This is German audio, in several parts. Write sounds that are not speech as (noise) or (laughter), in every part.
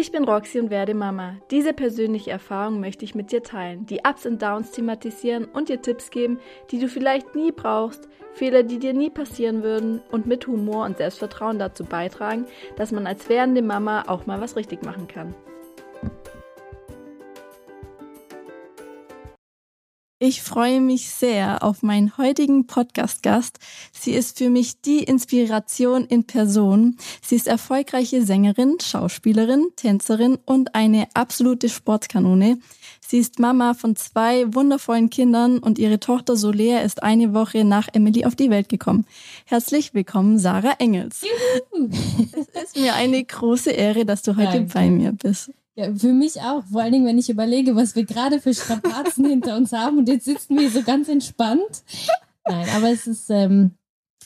Ich bin Roxy und werde Mama. Diese persönliche Erfahrung möchte ich mit dir teilen, die Ups und Downs thematisieren und dir Tipps geben, die du vielleicht nie brauchst, Fehler, die dir nie passieren würden und mit Humor und Selbstvertrauen dazu beitragen, dass man als werdende Mama auch mal was richtig machen kann. Ich freue mich sehr auf meinen heutigen Podcast-Gast. Sie ist für mich die Inspiration in Person. Sie ist erfolgreiche Sängerin, Schauspielerin, Tänzerin und eine absolute Sportkanone. Sie ist Mama von zwei wundervollen Kindern und ihre Tochter Solea ist eine Woche nach Emily auf die Welt gekommen. Herzlich willkommen, Sarah Engels. Juhu. (laughs) Es ist mir eine große Ehre, dass du heute Danke. bei mir bist. Ja, für mich auch. Vor allen Dingen, wenn ich überlege, was wir gerade für Strapazen (laughs) hinter uns haben und jetzt sitzen wir so ganz entspannt. Nein, aber es ist, ähm,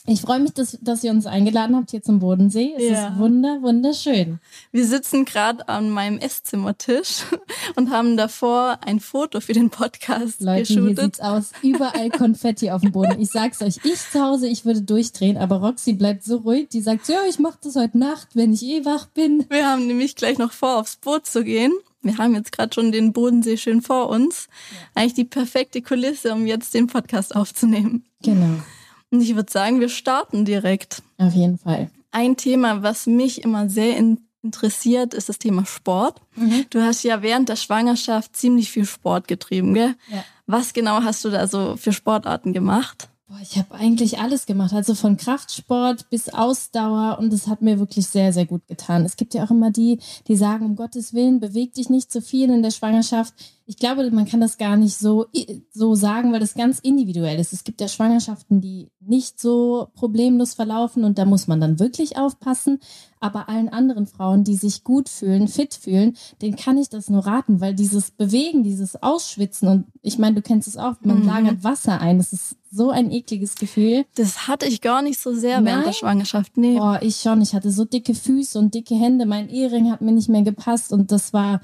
ich freue mich, dass, dass ihr uns eingeladen habt hier zum Bodensee. Es ja. ist wunder, wunderschön. Wir sitzen gerade an meinem Esszimmertisch (laughs) und haben davor ein Foto für den Podcast Leute, geshootet. hier sieht's aus. Überall Konfetti auf dem Boden. Ich sag's euch, ich zu Hause, ich würde durchdrehen, aber Roxy bleibt so ruhig. Die sagt, ja, ich mache das heute Nacht, wenn ich eh wach bin. Wir haben nämlich gleich noch vor, aufs Boot zu gehen. Wir haben jetzt gerade schon den Bodensee schön vor uns. Eigentlich die perfekte Kulisse, um jetzt den Podcast aufzunehmen. Genau. Und ich würde sagen, wir starten direkt. Auf jeden Fall. Ein Thema, was mich immer sehr in interessiert, ist das Thema Sport. Mhm. Du hast ja während der Schwangerschaft ziemlich viel Sport getrieben, gell? Ja. Was genau hast du da so für Sportarten gemacht? Boah, ich habe eigentlich alles gemacht, also von Kraftsport bis Ausdauer und es hat mir wirklich sehr, sehr gut getan. Es gibt ja auch immer die, die sagen, um Gottes Willen, beweg dich nicht zu viel in der Schwangerschaft. Ich glaube, man kann das gar nicht so, so sagen, weil das ganz individuell ist. Es gibt ja Schwangerschaften, die nicht so problemlos verlaufen und da muss man dann wirklich aufpassen. Aber allen anderen Frauen, die sich gut fühlen, fit fühlen, denen kann ich das nur raten, weil dieses Bewegen, dieses Ausschwitzen und ich meine, du kennst es auch, man mhm. lagert Wasser ein. Das ist so ein ekliges Gefühl. Das hatte ich gar nicht so sehr Nein? während der Schwangerschaft. Nee. Boah, ich schon. Ich hatte so dicke Füße und dicke Hände. Mein Ehering hat mir nicht mehr gepasst und das war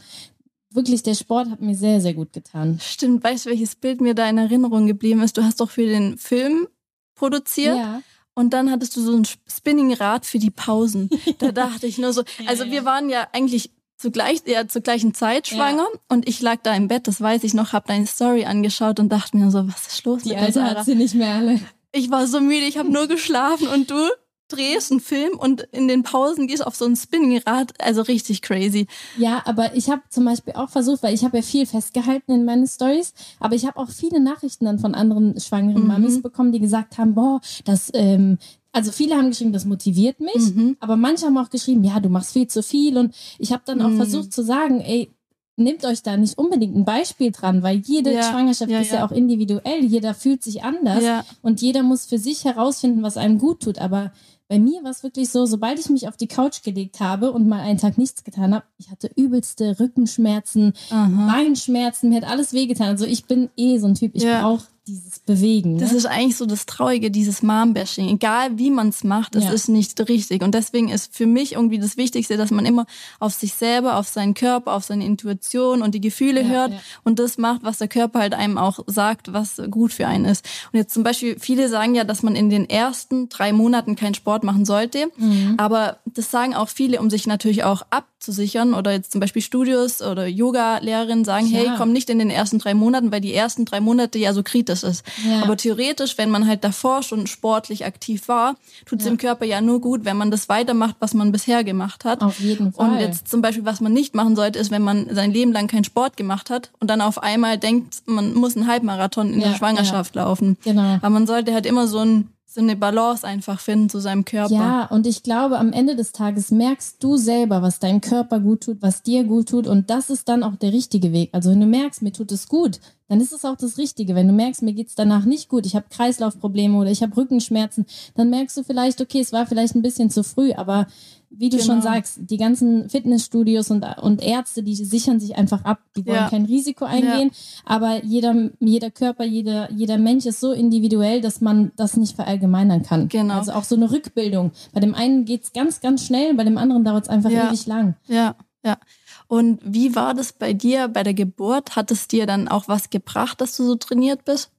wirklich, der Sport hat mir sehr, sehr gut getan. Stimmt. Weißt du, welches Bild mir da in Erinnerung geblieben ist? Du hast doch für den Film produziert. Ja. Und dann hattest du so ein Spinningrad für die Pausen. (laughs) Da dachte ich nur so, also wir waren ja eigentlich zugleich, ja, zur gleichen Zeit schwanger ja. und ich lag da im Bett, das weiß ich noch, hab deine Story angeschaut und dachte mir so, was ist los die mit Alte hat sie nicht mehr alle. Ich war so müde, ich habe nur geschlafen und du? Drehst einen Film und in den Pausen gehst auf so ein Spinningrad, also richtig crazy. Ja, aber ich habe zum Beispiel auch versucht, weil ich habe ja viel festgehalten in meinen Stories, aber ich habe auch viele Nachrichten dann von anderen schwangeren mhm. Mamis bekommen, die gesagt haben, boah, das ähm, also viele haben geschrieben, das motiviert mich, mhm. aber manche haben auch geschrieben, ja, du machst viel zu viel und ich habe dann auch mhm. versucht zu sagen, ey, nehmt euch da nicht unbedingt ein Beispiel dran, weil jede ja, Schwangerschaft ja, ist ja. ja. auch individuell, jeder fühlt sich anders und jeder muss für sich herausfinden, was einem gut tut, aber bei mir war es wirklich so, sobald ich mich auf die Couch gelegt habe und mal einen Tag nichts getan habe, ich hatte übelste Rückenschmerzen, Aha. Beinschmerzen, mir hat alles wehgetan. Also ich bin eh so ein Typ, ich ja. brauche dieses Bewegen. Ne? Das ist eigentlich so das Traurige, dieses Mom-Bashing. Egal wie man es macht, es ja. ist nicht richtig. Und deswegen ist für mich irgendwie das Wichtigste, dass man immer auf sich selber, auf seinen Körper, auf seine Intuition und die Gefühle ja, hört ja. und das macht, was der Körper halt einem auch sagt, was gut für einen ist. Und jetzt zum Beispiel, viele sagen ja, dass man in den ersten drei Monaten keinen Sport machen sollte. Mhm. Aber das sagen auch viele, um sich natürlich auch abzusichern. Oder jetzt zum Beispiel Studios oder Yoga-Lehrerinnen sagen, hey, komm nicht in den ersten drei Monaten, weil die ersten drei Monate ja so kritisch ist. Ja. Aber theoretisch, wenn man halt davor schon sportlich aktiv war, tut es ja. dem Körper ja nur gut, wenn man das weitermacht, was man bisher gemacht hat. Auf jeden Fall. Und jetzt zum Beispiel, was man nicht machen sollte, ist, wenn man sein Leben lang keinen Sport gemacht hat und dann auf einmal denkt, man muss einen Halbmarathon in ja, der Schwangerschaft laufen. Genau. Aber man sollte halt immer so ein so eine Balance einfach finden zu seinem Körper. Ja, und ich glaube, am Ende des Tages merkst du selber, was deinem Körper gut tut, was dir gut tut. Und das ist dann auch der richtige Weg. Also wenn du merkst, mir tut es gut, dann ist es auch das Richtige. Wenn du merkst, mir geht's danach nicht gut, ich habe Kreislaufprobleme oder ich habe Rückenschmerzen, dann merkst du vielleicht, okay, es war vielleicht ein bisschen zu früh, aber wie du genau. schon sagst, die ganzen Fitnessstudios und, und Ärzte, die sichern sich einfach ab, die wollen ja. kein Risiko eingehen, ja. aber jeder, jeder Körper, jeder, jeder Mensch ist so individuell, dass man das nicht verallgemeinern kann. Genau. Also auch so eine Rückbildung. Bei dem einen geht's ganz, ganz schnell, bei dem anderen dauert es einfach ja. ewig lang. Ja, ja. Und wie war das bei dir bei der Geburt? Hat es dir dann auch was gebracht, dass du so trainiert bist?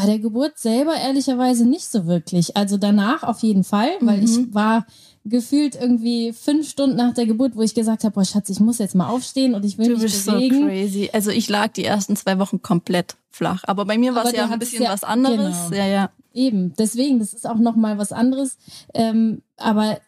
Bei der Geburt selber ehrlicherweise nicht so wirklich. Also danach auf jeden Fall, weil mhm. ich war gefühlt irgendwie fünf Stunden nach der Geburt, wo ich gesagt habe, boah Schatz, ich muss jetzt mal aufstehen und ich will du mich bist bewegen. so crazy. Also ich lag die ersten zwei Wochen komplett flach. Aber bei mir war es ja ein bisschen ja- was anderes. genau. Ja, ja. Eben, deswegen, das ist auch nochmal was anderes. Ähm, aber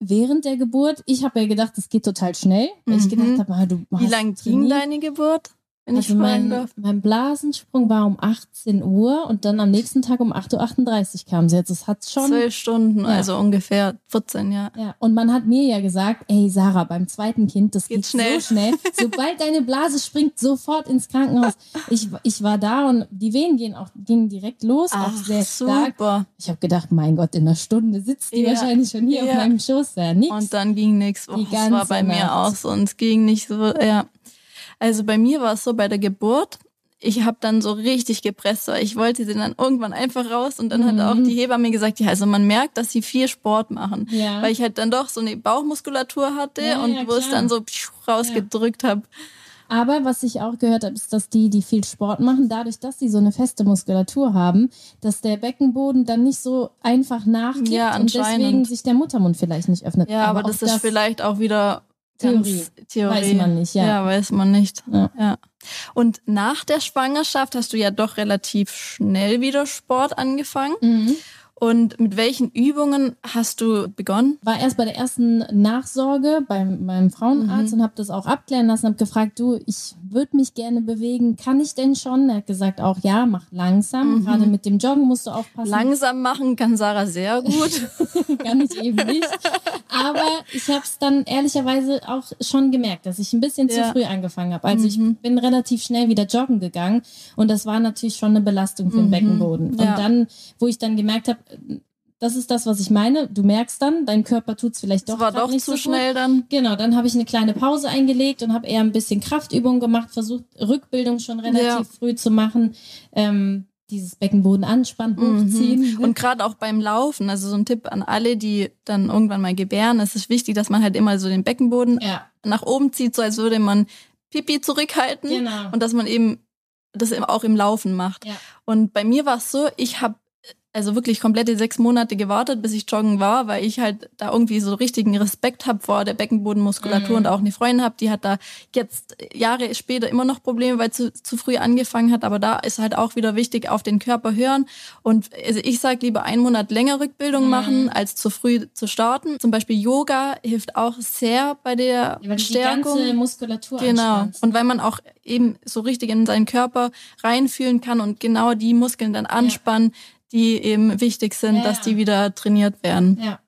während der Geburt, ich habe ja gedacht, es geht total schnell, weil ich Mhm. gedacht habe, ah, du Wie hast lang ging trainiert. deine Geburt? Wenn Also ich mein, darf. mein Blasensprung war um 18 Uhr und dann am nächsten Tag um 8.38 Uhr kam sie. Jetzt das hat schon. Zwölf Stunden, Ja. also ungefähr 14, ja. Ja, und man hat mir ja gesagt, ey Sarah, beim zweiten Kind, das geht Geht schnell. so schnell. (laughs) Sobald deine Blase springt, sofort ins Krankenhaus. Ich, ich war da und die Wehen gehen auch, gingen direkt los, auch Ach, sehr stark. super. Ich habe gedacht, mein Gott, in einer Stunde sitzt die Ja. wahrscheinlich schon hier auf meinem Schoß. Ja, nix. Und dann ging nichts. Oh, das war bei mir Nacht. auch so und es ging nicht so, ja. Also bei mir war es so bei der Geburt, ich habe dann so richtig gepresst, weil ich wollte sie dann irgendwann einfach raus und dann hat Mhm. auch die Hebamme gesagt, ja, also man merkt, dass sie viel Sport machen, ja. weil ich halt dann doch so eine Bauchmuskulatur hatte Ja, und ja, wo es dann so rausgedrückt habe. Aber was ich auch gehört habe, ist, dass die, die viel Sport machen, dadurch, dass sie so eine feste Muskulatur haben, dass der Beckenboden dann nicht so einfach nachgibt Ja, und deswegen sich der Muttermund vielleicht nicht öffnet. Ja, aber, auch das ist vielleicht auch wieder Theorie. Theorie. Weiß man nicht, ja. Ja, weiß man nicht. Ja. ja. Und nach der Schwangerschaft hast du ja doch relativ schnell wieder Sport angefangen. Mhm. Und mit welchen Übungen hast du begonnen? War erst bei der ersten Nachsorge bei meinem Frauenarzt Mhm. und habe das auch abklären lassen, habe gefragt, du, ich würde mich gerne bewegen, kann ich denn schon? Er hat gesagt auch, ja, mach langsam. Mhm. Gerade mit dem Joggen musst du aufpassen. Langsam machen kann Sarah sehr gut. (laughs) kann ich eben nicht. Aber ich habe es dann ehrlicherweise auch schon gemerkt, dass ich ein bisschen zu Ja. früh angefangen habe. Also Mhm. ich bin relativ schnell wieder joggen gegangen und das war natürlich schon eine Belastung für den Mhm. Beckenboden. Ja. Und dann, wo ich dann gemerkt habe, das ist das, was ich meine. Du merkst dann, dein Körper tut es vielleicht doch, Das war doch nicht zu so gut. schnell dann. Genau, dann habe ich eine kleine Pause eingelegt und habe eher ein bisschen Kraftübungen gemacht, versucht Rückbildung schon relativ Ja. früh zu machen. Ähm, dieses Beckenboden anspannen, hochziehen. Mhm. Und gerade auch beim Laufen, also so ein Tipp an alle, die dann irgendwann mal gebären, es ist wichtig, dass man halt immer so den Beckenboden ja, nach oben zieht, so als würde man Pipi zurückhalten. genau. Und dass man eben das eben auch im Laufen macht. Ja. Und bei mir war es so, ich habe also wirklich komplette sechs Monate gewartet, bis ich joggen war, weil ich halt da irgendwie so richtigen Respekt habe vor der Beckenbodenmuskulatur Mhm. und auch eine Freundin habe, die hat da jetzt Jahre später immer noch Probleme, weil zu, zu früh angefangen hat. Aber da ist halt auch wieder wichtig, auf den Körper hören. Und also ich sage lieber einen Monat länger Rückbildung Mhm. machen, als zu früh zu starten. Zum Beispiel Yoga hilft auch sehr bei der Ja, du die Stärkung. ganze Muskulatur Genau. anspannst. Und weil man auch eben so richtig in seinen Körper reinfühlen kann und genau die Muskeln dann anspannen, die eben wichtig sind, Ja, dass die wieder trainiert werden. Ja.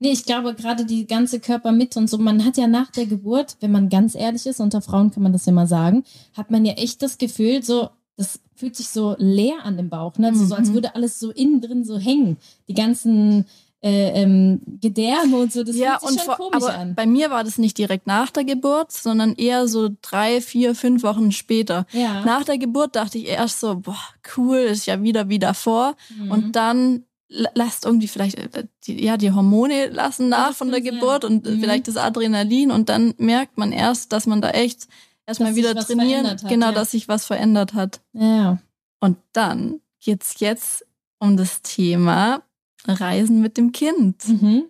Nee, ich glaube gerade die ganze Körpermitte und so, man hat ja nach der Geburt, wenn man ganz ehrlich ist, unter Frauen kann man das ja mal sagen, hat man ja echt das Gefühl, so, das fühlt sich so leer an dem Bauch, ne? Also so, als Mhm. würde alles so innen drin so hängen. Die ganzen äh, ähm, Gedärme und so, das ja, fühlt sich und schon vor, komisch aber an. bei mir war das nicht direkt nach der Geburt, sondern eher so drei, vier, fünf Wochen später. Ja. Nach der Geburt dachte ich erst so, boah, cool, ist ja wieder wie davor. Mhm. Und dann la- lasst irgendwie vielleicht, äh, die, ja, die Hormone lassen nach das von der. Geburt und äh, Mhm. vielleicht das Adrenalin und dann merkt man erst, dass man da echt erstmal wieder trainieren, hat, genau, ja. dass sich was verändert hat. ja. Und dann geht's jetzt um das Thema Reisen mit dem Kind. Mhm.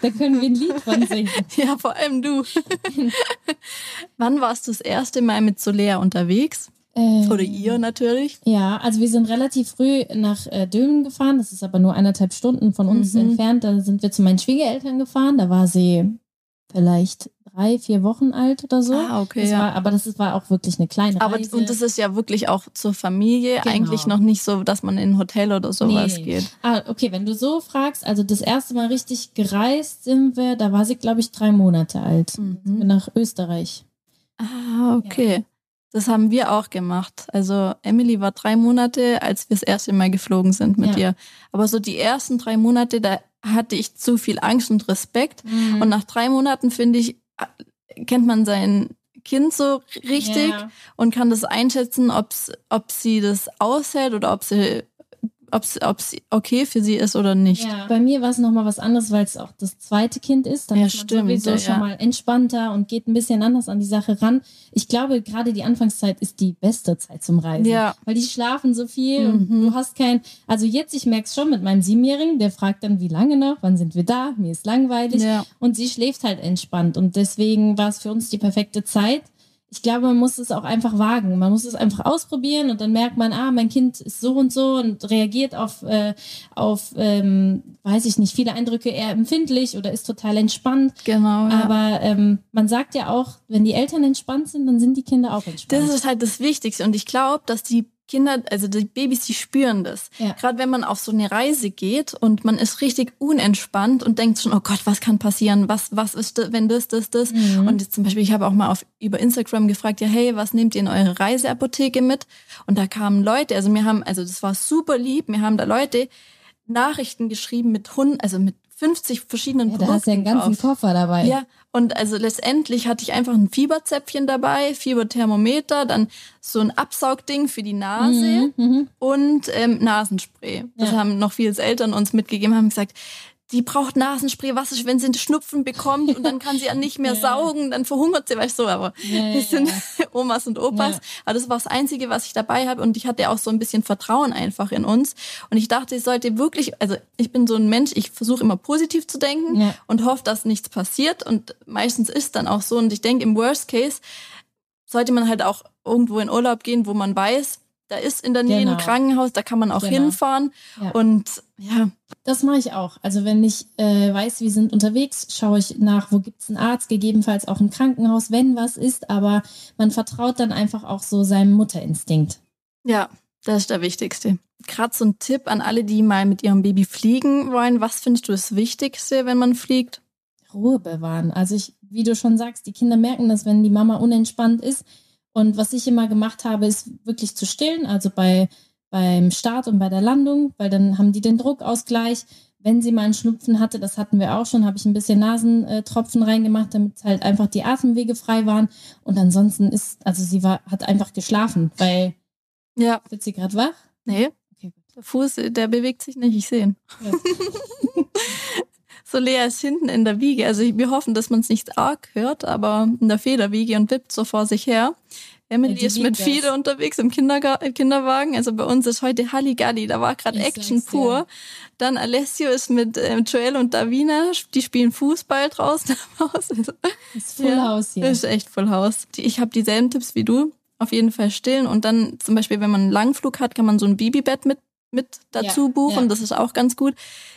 Da können wir ein Lied von (laughs) singen. Ja, vor allem du. (laughs) Wann warst du das erste Mal mit Solea unterwegs? Ähm, Oder ihr natürlich? Ja, also wir sind relativ früh nach äh, Dülmen gefahren. Das ist aber nur eineinhalb Stunden von uns Mhm. entfernt. Da sind wir zu meinen Schwiegereltern gefahren. Da war sie vielleicht drei, vier Wochen alt oder so. Ah, okay, das ja. war, aber das war auch wirklich eine kleine Aber Reise. und das ist ja wirklich auch zur Familie Genau. eigentlich noch nicht so, dass man in ein Hotel oder sowas Nee. geht. ah, okay, wenn du so fragst, also das erste Mal richtig gereist sind wir, da war sie, glaube ich, drei Monate alt. Mhm. Nach Österreich. Ah, okay. Das haben wir auch gemacht. Also Emily war drei Monate, als wir das erste Mal geflogen sind mit Ja. ihr. Aber so die ersten drei Monate, da hatte ich zu viel Angst und Respekt. Mhm. Und nach drei Monaten, finde ich, kennt man sein Kind so richtig Ja. und kann das einschätzen, ob sie das aushält oder ob sie ob es okay für sie ist oder nicht. Ja. Bei mir war es nochmal was anderes, weil es auch das zweite Kind ist. Dann ja, ist man stimmt, sowieso ja, schon mal entspannter und geht ein bisschen anders an die Sache ran. Ich glaube, gerade die Anfangszeit ist die beste Zeit zum Reisen. Ja. Weil die schlafen so viel und Mhm. du hast kein, also jetzt, ich merke es schon mit meinem Siebenjährigen, der fragt dann, wie lange noch, wann sind wir da, mir ist langweilig. Ja. Und sie schläft halt entspannt und deswegen war es für uns die perfekte Zeit. Ich glaube, man muss es auch einfach wagen. Man muss es einfach ausprobieren und dann merkt man, ah, mein Kind ist so und so und reagiert auf, äh, auf ähm, weiß ich nicht, viele Eindrücke eher empfindlich oder ist total entspannt. Genau. Ja. Aber ähm, man sagt ja auch, wenn die Eltern entspannt sind, dann sind die Kinder auch entspannt. Das ist halt das Wichtigste. Und ich glaube, dass die Kinder, also die Babys, die spüren das. Ja. Gerade wenn man auf so eine Reise geht und man ist richtig unentspannt und denkt schon, oh Gott, was kann passieren? Was, was ist, das, wenn das, das, das? Mhm. Und jetzt zum Beispiel, ich habe auch mal auf, über Instagram gefragt, ja, hey, was nehmt ihr in eure Reiseapotheke mit? Und da kamen Leute, also mir haben, also das war super lieb, mir haben da Leute Nachrichten geschrieben mit Hund, also mit 50 verschiedenen ja, da hast du ja einen Produkten ganzen drauf. Koffer dabei. Ja, und also letztendlich hatte ich einfach ein Fieberzäpfchen dabei, Fieberthermometer, dann so ein Absaugding für die Nase Mhm, mhm. und ähm, Nasenspray. Das Ja. haben noch viele Eltern uns mitgegeben, haben gesagt, die braucht Nasenspray, was ist, wenn sie einen Schnupfen bekommt und dann kann sie ja nicht mehr (laughs) Ja. saugen, dann verhungert sie, weißt du, so, aber Ja, das sind. (laughs) Omas und Opas. Aber das war das Einzige, was ich dabei habe und ich hatte auch so ein bisschen Vertrauen einfach in uns und ich dachte, ich sollte wirklich, also ich bin so ein Mensch, ich versuche immer positiv zu denken und hoffe, dass nichts passiert und meistens ist dann auch so und ich denke, im Worst Case sollte man halt auch irgendwo in Urlaub gehen, wo man weiß, da ist in der Nähe Genau. ein Krankenhaus, da kann man auch Genau. hinfahren und ja, Das mache ich auch. Also wenn ich äh, weiß, wir sind unterwegs, schaue ich nach, wo gibt's einen Arzt, gegebenenfalls auch ein Krankenhaus, wenn was ist. Aber man vertraut dann einfach auch so seinem Mutterinstinkt. Ja, das ist der wichtigste. Gerade so ein Tipp an alle, die mal mit ihrem Baby fliegen wollen. Was findest du das Wichtigste, wenn man fliegt? Ruhe bewahren. Also ich, wie du schon sagst, die Kinder merken das, wenn die Mama unentspannt ist. Und was ich immer gemacht habe, ist wirklich zu stillen, also bei, beim Start und bei der Landung, weil dann haben die den Druckausgleich. Wenn sie mal einen Schnupfen hatte, das hatten wir auch schon, habe ich ein bisschen Nasentropfen reingemacht, damit halt einfach die Atemwege frei waren. Und ansonsten ist, also sie war, hat einfach geschlafen, weil, Ja, wird sie gerade wach? nee. Okay, gut. Der Fuß, der bewegt sich nicht, ich sehe ihn. Ja. (laughs) So Lea ist hinten in der Wiege. Also wir hoffen, dass man es nicht arg hört, aber in der Federwiege und wippt so vor sich her. Emily Ja, ist mit das. Fide unterwegs im Kinderga Kinderwagen. Also bei uns ist heute Halligalli. Da war gerade Action pur. Dann Alessio ist mit ähm, Joel und Davina. Die spielen Fußball draußen am Haus. Also, (laughs) Ist Full Ja, House hier. Das ist echt Full House. Ich habe dieselben Tipps wie du. Auf jeden Fall stillen. Und dann zum Beispiel, wenn man einen Langflug hat, kann man so ein Babybett mit, mit dazu Ja, buchen. ja. Das ist auch ganz gut.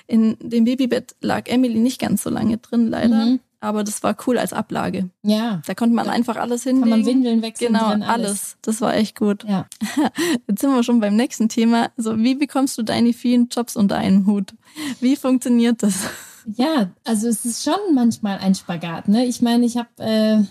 In dem Babybett lag Emily nicht ganz so lange drin, leider. Mhm. Aber das war cool als Ablage. Ja, Da konnte man einfach alles hinlegen. kann man Windeln wechseln. Genau, drin, alles. Das war echt gut. Ja. (laughs) Jetzt sind wir schon beim nächsten Thema. Also, wie bekommst du deine vielen Jobs unter einen Hut? Wie funktioniert das? (laughs) Ja, also es ist schon manchmal ein Spagat. Ne? Ich meine, ich habe äh,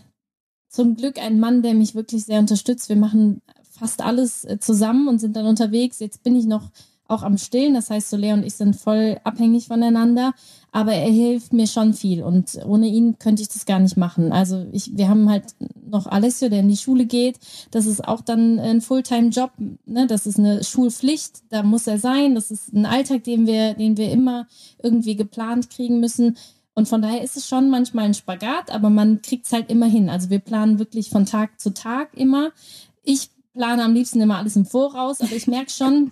zum Glück einen Mann, der mich wirklich sehr unterstützt. Wir machen fast alles äh, zusammen und sind dann unterwegs. Jetzt bin ich noch auch am Stillen. Das heißt, Soler und ich sind voll abhängig voneinander. Aber er hilft mir schon viel und ohne ihn könnte ich das gar nicht machen. Also ich, wir haben halt noch Alessio, der in die Schule geht. Das ist auch dann ein Fulltime-Job. Ne? Das ist eine Schulpflicht. Da muss er sein. Das ist ein Alltag, den wir, den wir immer irgendwie geplant kriegen müssen. Und von daher ist es schon manchmal ein Spagat, aber man kriegt es halt immer hin. Also wir planen wirklich von Tag zu Tag immer. Ich plane am liebsten immer alles im Voraus, aber ich merke schon,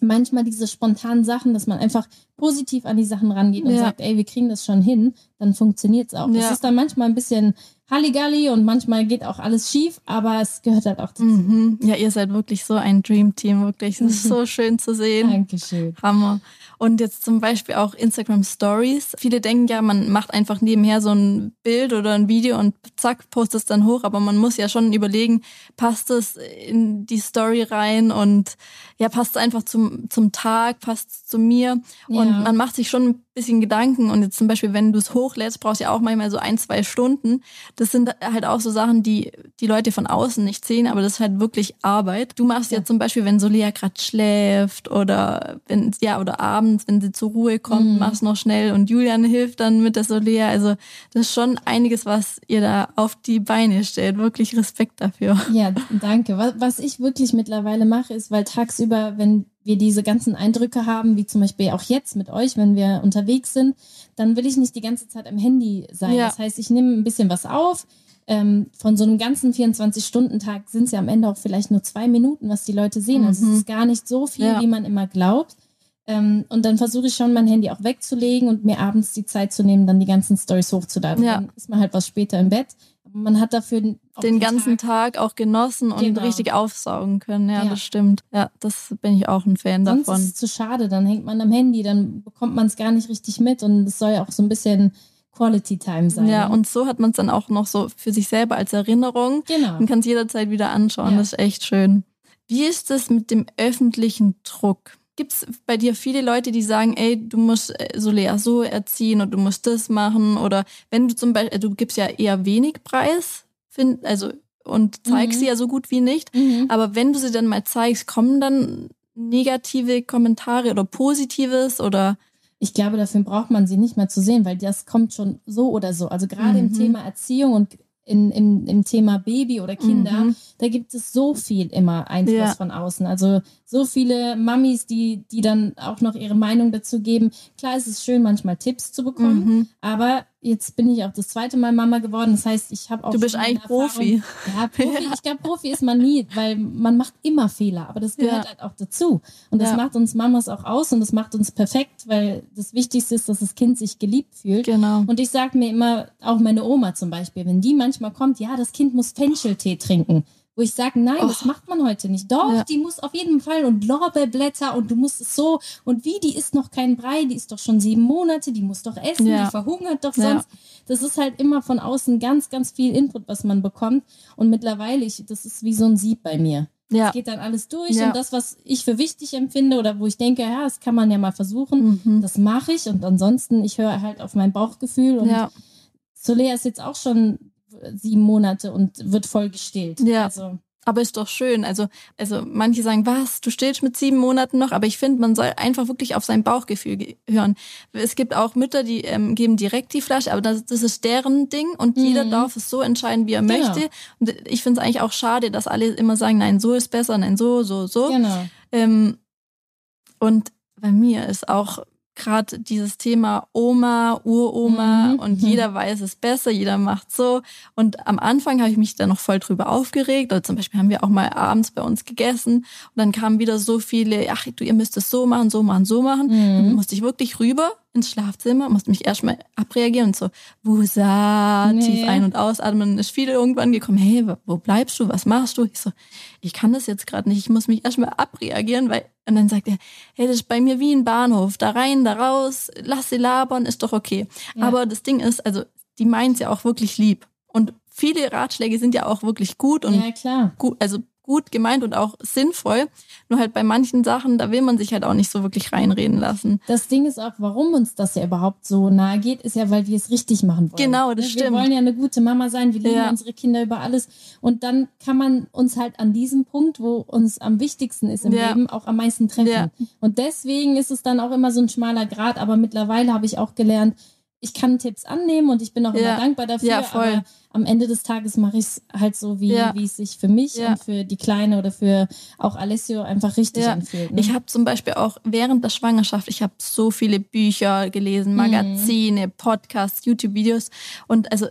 manchmal diese spontanen Sachen, dass man einfach positiv an die Sachen rangeht und Ja. sagt, ey, wir kriegen das schon hin, dann funktioniert es auch. Ja. Das ist dann manchmal ein bisschen Halligalli und manchmal geht auch alles schief, aber es gehört halt auch dazu. Mhm. Ja, ihr seid wirklich so ein Dream-Team, wirklich. Das ist so (laughs) schön zu sehen. Dankeschön. Hammer. Und jetzt zum Beispiel auch Instagram Stories. Viele denken ja, man macht einfach nebenher so ein Bild oder ein Video und zack, postet es dann hoch. Aber man muss ja schon überlegen, passt es in die Story rein und ja, passt es einfach zum, zum Tag, passt es zu mir. Und Ja. man macht sich schon ein bisschen Gedanken. Und jetzt zum Beispiel, wenn du es hochlädst, brauchst du ja auch manchmal so ein, zwei Stunden. Das sind halt auch so Sachen, die die Leute von außen nicht sehen, aber das ist halt wirklich Arbeit. Du machst ja, Ja. zum Beispiel, wenn Solia gerade schläft oder wenn, ja, oder abends, wenn sie zur Ruhe kommt, Mhm. machst noch schnell und Julian hilft dann mit der Solia. Also das ist schon einiges, was ihr da auf die Beine stellt. Wirklich Respekt dafür. Ja, danke. Was, was ich wirklich mittlerweile mache, ist, weil tagsüber, wenn wir diese ganzen Eindrücke haben, wie zum Beispiel auch jetzt mit euch, wenn wir unterwegs sind, dann will ich nicht die ganze Zeit am Handy sein. Ja. Das heißt, ich nehme ein bisschen was auf. Ähm, von so einem ganzen 24-Stunden-Tag sind es ja am Ende auch vielleicht nur zwei Minuten, was die Leute sehen. Also es ist mhm. gar nicht so viel, ja. wie man immer glaubt. Ähm, und dann versuche ich schon, mein Handy auch wegzulegen und mir abends die Zeit zu nehmen, dann die ganzen Stories hochzuladen. Ja. Dann ist man halt was später im Bett. Man hat dafür den, den ganzen Tag, Tag, auch genossen und genau. richtig aufsaugen können. Ja, ja, das stimmt. Ja, das bin ich auch ein Fan Sonst davon. Ist es zu schade, dann hängt man am Handy, dann bekommt man es gar nicht richtig mit und es soll ja auch so ein bisschen Quality Time sein. Ja, und so hat man es dann auch noch so für sich selber als Erinnerung genau. und kann es jederzeit wieder anschauen. Ja. Das ist echt schön. Wie ist es mit dem öffentlichen Druck? Gibt es bei dir viele Leute, die sagen, ey, du musst äh, so Lea so erziehen und du musst das machen? Oder wenn du zum Beispiel, du gibst ja eher wenig Preis, find, also und zeigst mhm. sie ja so gut wie nicht. Mhm. Aber wenn du sie dann mal zeigst, kommen dann negative Kommentare oder Positives oder ich glaube, dafür braucht man sie nicht mehr zu sehen, weil das kommt schon so oder so. Also gerade mhm. im Thema Erziehung und in, in, im Thema Baby oder Kinder, mhm. da gibt es so viel immer Einfluss ja. von außen. Also so viele Mamis, die, die dann auch noch ihre Meinung dazu geben. Klar, es ist schön, manchmal Tipps zu bekommen, mhm. aber jetzt bin ich auch das zweite Mal Mama geworden. Das heißt, ich habe auch. Du bist eigentlich Profi. Ja, Profi. (laughs) Ich glaube, Profi ist man nie, weil man macht immer Fehler, aber das gehört ja. halt auch dazu. Und das ja. macht uns Mamas auch aus und das macht uns perfekt, weil das Wichtigste ist, dass das Kind sich geliebt fühlt. Genau. Und ich sage mir immer, auch meine Oma zum Beispiel, wenn die manchmal kommt, ja, das Kind muss Fencheltee trinken wo ich sage, nein, oh. das macht man heute nicht. Doch, ja. die muss auf jeden Fall und Lorbeerblätter und du musst es so und wie, die ist noch kein Brei, die ist doch schon sieben Monate, die muss doch essen, ja. die verhungert doch sonst. Ja. Das ist halt immer von außen ganz, ganz viel Input, was man bekommt und mittlerweile, ich, das ist wie so ein Sieb bei mir. Ja. Es geht dann alles durch ja. und das, was ich für wichtig empfinde oder wo ich denke, ja, das kann man ja mal versuchen, mhm. das mache ich und ansonsten, ich höre halt auf mein Bauchgefühl und ja. Solea ist jetzt auch schon sieben Monate und wird voll gestillt. Ja. Also, aber ist doch schön. Also, also manche sagen, was, du stillst mit sieben Monaten noch, aber ich finde, man soll einfach wirklich auf sein Bauchgefühl hören. Es gibt auch Mütter, die ähm, geben direkt die Flasche, aber das, das ist deren Ding und mhm. jeder darf es so entscheiden, wie er genau. möchte. Und ich finde es eigentlich auch schade, dass alle immer sagen, nein, so ist besser, nein, so, so, so. Genau. Ähm, und bei mir ist auch gerade dieses Thema Oma, Uroma mhm. und jeder weiß es besser, jeder macht so. Und am Anfang habe ich mich da noch voll drüber aufgeregt. Oder zum Beispiel haben wir auch mal abends bei uns gegessen und dann kamen wieder so viele, ach du, ihr müsst es so machen, so machen, so machen. Mhm. Dann musste ich wirklich rüber ins Schlafzimmer, musste mich erstmal abreagieren und so, Wusa, nee. tief ein- und ausatmen. Ist viel irgendwann gekommen, hey, wo bleibst du, was machst du? Ich so, ich kann das jetzt gerade nicht, ich muss mich erstmal abreagieren, weil, und dann sagt er, hey, das ist bei mir wie ein Bahnhof, da rein, da raus, lass sie labern, ist doch okay. Ja. Aber das Ding ist, also, die meint ja auch wirklich lieb. Und viele Ratschläge sind ja auch wirklich gut und ja, klar. gut, also gut gemeint und auch sinnvoll. Nur halt bei manchen Sachen, da will man sich halt auch nicht so wirklich reinreden lassen. Das Ding ist auch, warum uns das ja überhaupt so nahe geht, ist ja, weil wir es richtig machen wollen. Genau, das wir stimmt. Wir wollen ja eine gute Mama sein, wir lieben ja. unsere Kinder über alles. Und dann kann man uns halt an diesem Punkt, wo uns am wichtigsten ist im ja. Leben, auch am meisten treffen. Ja. Und deswegen ist es dann auch immer so ein schmaler Grad. Aber mittlerweile habe ich auch gelernt, ich kann Tipps annehmen und ich bin auch immer dankbar dafür. Ja. Aber am Ende des Tages mache ich es halt so, wie, ja. wie es sich für mich und für die Kleine oder für auch Alessio einfach richtig anfühlt. Ne? Ich habe zum Beispiel auch während der Schwangerschaft, ich habe so viele Bücher gelesen, mhm. Magazine, mhm. Podcasts, YouTube-Videos und also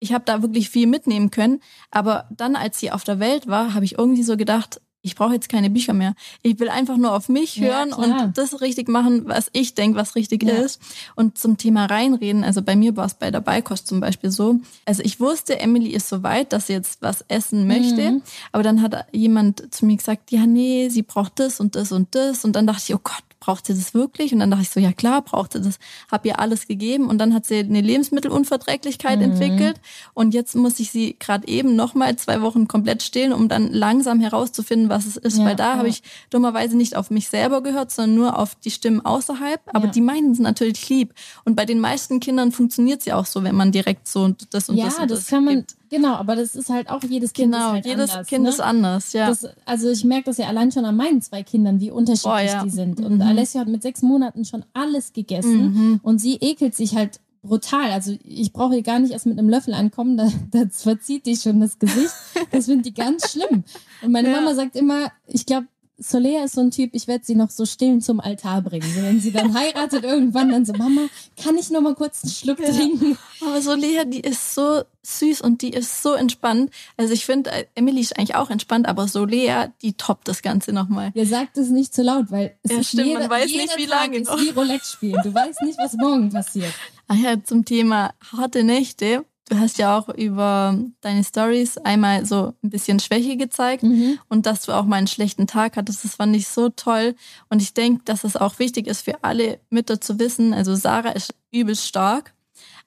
ich habe da wirklich viel mitnehmen können. Aber dann, als sie auf der Welt war, habe ich irgendwie so gedacht, ich brauche jetzt keine Bücher mehr. Ich will einfach nur auf mich hören ja, und das richtig machen, was ich denke, was richtig ja. ist. Und zum Thema reinreden, also bei mir war es bei der Beikost zum Beispiel so. Also ich wusste, Emily ist so weit, dass sie jetzt was essen möchte. Mhm. Aber dann hat jemand zu mir gesagt, ja, nee, sie braucht das und das und das. Und dann dachte ich, oh Gott, braucht sie das wirklich? Und dann dachte ich so, ja klar, braucht sie das. Hab ihr alles gegeben und dann hat sie eine Lebensmittelunverträglichkeit mhm. entwickelt und jetzt muss ich sie gerade eben nochmal zwei Wochen komplett stillen, um dann langsam herauszufinden, was es ist, ja, weil da ja. habe ich dummerweise nicht auf mich selber gehört, sondern nur auf die Stimmen außerhalb. Aber ja. die meinen es natürlich lieb und bei den meisten Kindern funktioniert es ja auch so, wenn man direkt so und das und das und das, das kann man gibt. Genau, aber das ist halt auch jedes Kind genau, ist halt jedes anders, Kind ne? ist anders, ja. Das, also ich merke das ja allein schon an meinen zwei Kindern, wie unterschiedlich oh, ja. die sind. Und mhm. Alessia hat mit sechs Monaten schon alles gegessen mhm. und sie ekelt sich halt brutal. Also ich brauche gar nicht erst mit einem Löffel ankommen, da, (laughs) das verzieht die schon das Gesicht. Das finde ich ganz schlimm. Und meine ja. Mama sagt immer, ich glaube, Solea ist so ein Typ, ich werde sie noch so stillen zum Altar bringen. So, wenn sie dann (laughs) heiratet irgendwann, dann so, Mama, kann ich noch mal kurz einen Schluck ja. trinken? Aber Solea, die ist so süß und die ist so entspannt. Also ich finde, äh, Emily ist eigentlich auch entspannt, aber Solea, die toppt das Ganze nochmal. Ihr sagt es nicht zu laut, weil es ja, ist stimmt, jeder, man weiß nicht, wie Tag lange ist noch. wie Roulette spielen. Du weißt nicht, was morgen passiert. (laughs) Ach ja, zum Thema harte Nächte. Du hast ja auch über deine Stories einmal so ein bisschen Schwäche gezeigt Mhm. und dass du auch mal einen schlechten Tag hattest. Das fand ich so toll. Und ich denke, dass es auch wichtig ist für alle Mütter zu wissen. Also Sarah ist übelst stark.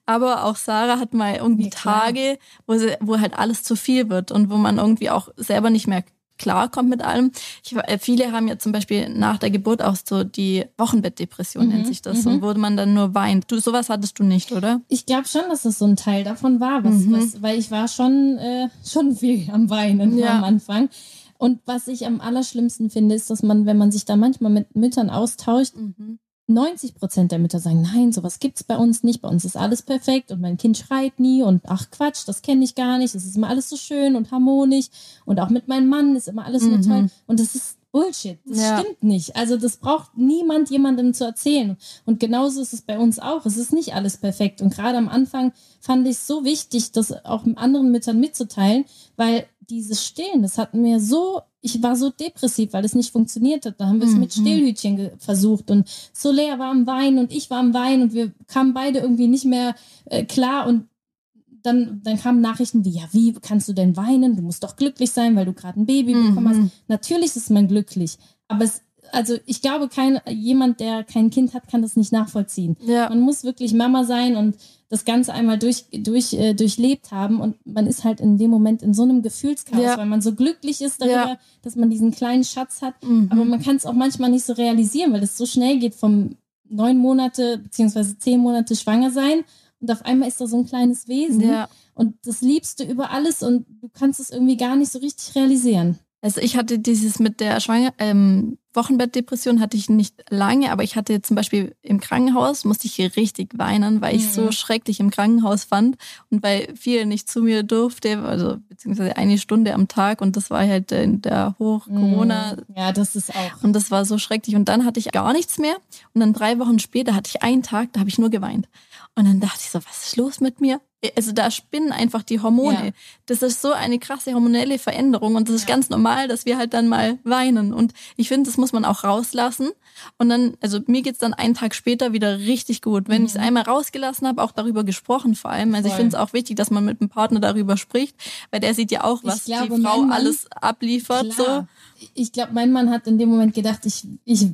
Aber auch Sarah hat mal irgendwie Ja. Tage, wo, sie, wo halt alles zu viel wird und wo man irgendwie auch selber nicht mehr klarkommt mit allem. Ich, äh, viele haben ja zum Beispiel nach der Geburt auch so die Wochenbettdepression, Mhm, nennt sich das, mhm. und wo man dann nur weint. Du, sowas hattest du nicht, oder? Ich glaube schon, dass das so ein Teil davon war, was, Mhm. was, weil ich war schon, äh, schon viel am Weinen Ja. am Anfang. Und was ich am allerschlimmsten finde, ist, dass man, wenn man sich da manchmal mit Müttern austauscht, 90 Prozent der Mütter sagen, nein, sowas gibt's bei uns nicht, bei uns ist alles perfekt und mein Kind schreit nie und ach Quatsch, das kenne ich gar nicht, es ist immer alles so schön und harmonisch und auch mit meinem Mann ist immer alles nur Mhm. toll und das ist Bullshit, das Ja. stimmt nicht. Also das braucht niemand jemandem zu erzählen und genauso ist es bei uns auch, es ist nicht alles perfekt und gerade am Anfang fand ich es so wichtig, das auch anderen Müttern mitzuteilen, weil dieses Stillen, das hat mir so, ich war so depressiv, weil es nicht funktioniert hat. Da haben wir es mit Mhm. Stillhütchen versucht und Soler war am Weinen und ich war am Weinen und wir kamen beide irgendwie nicht mehr äh, klar und dann, dann kamen Nachrichten wie, ja, wie kannst du denn weinen? Du musst doch glücklich sein, weil du gerade ein Baby bekommen hast. Mhm. Natürlich ist man glücklich, aber es, also ich glaube, kein, jemand, der kein Kind hat, kann das nicht nachvollziehen. Ja. Man muss wirklich Mama sein und das Ganze einmal durch, durch, äh, durchlebt haben und man ist halt in dem Moment in so einem Gefühlschaos, Ja. weil man so glücklich ist darüber, Ja. dass man diesen kleinen Schatz hat. Mhm. Aber man kann es auch manchmal nicht so realisieren, weil es so schnell geht vom neun Monate beziehungsweise zehn Monate schwanger sein und auf einmal ist da so ein kleines Wesen ja. und das liebst du über alles und du kannst es irgendwie gar nicht so richtig realisieren. Also ich hatte dieses mit der Schwanger ähm, Wochenbettdepression hatte ich nicht lange, aber ich hatte zum Beispiel im Krankenhaus musste ich richtig weinen, weil ich Mhm. so schrecklich im Krankenhaus fand und weil viel nicht zu mir durfte, also beziehungsweise eine Stunde am Tag und das war halt in der Hoch-Corona Mm, Ja, das ist auch. und das war so schrecklich. Und dann hatte ich gar nichts mehr. Und dann drei Wochen später hatte ich einen Tag, da habe ich nur geweint. Und dann dachte ich so, was ist los mit mir? Also da spinnen einfach die Hormone. Ja. Das ist so eine krasse hormonelle Veränderung. Und das ist Ja. ganz normal, dass wir halt dann mal weinen. Und ich finde, das muss man auch rauslassen. Und dann, also mir geht's dann einen Tag später wieder richtig gut. Wenn Mhm. ich es einmal rausgelassen habe, auch darüber gesprochen vor allem. Also ich Voll. finde es auch wichtig, dass man mit dem Partner darüber spricht, weil der sieht ja auch, Ich was glaube, die Frau Mann- alles abliefert. Klar. Ich glaube, mein Mann hat in dem Moment gedacht, ich, ich,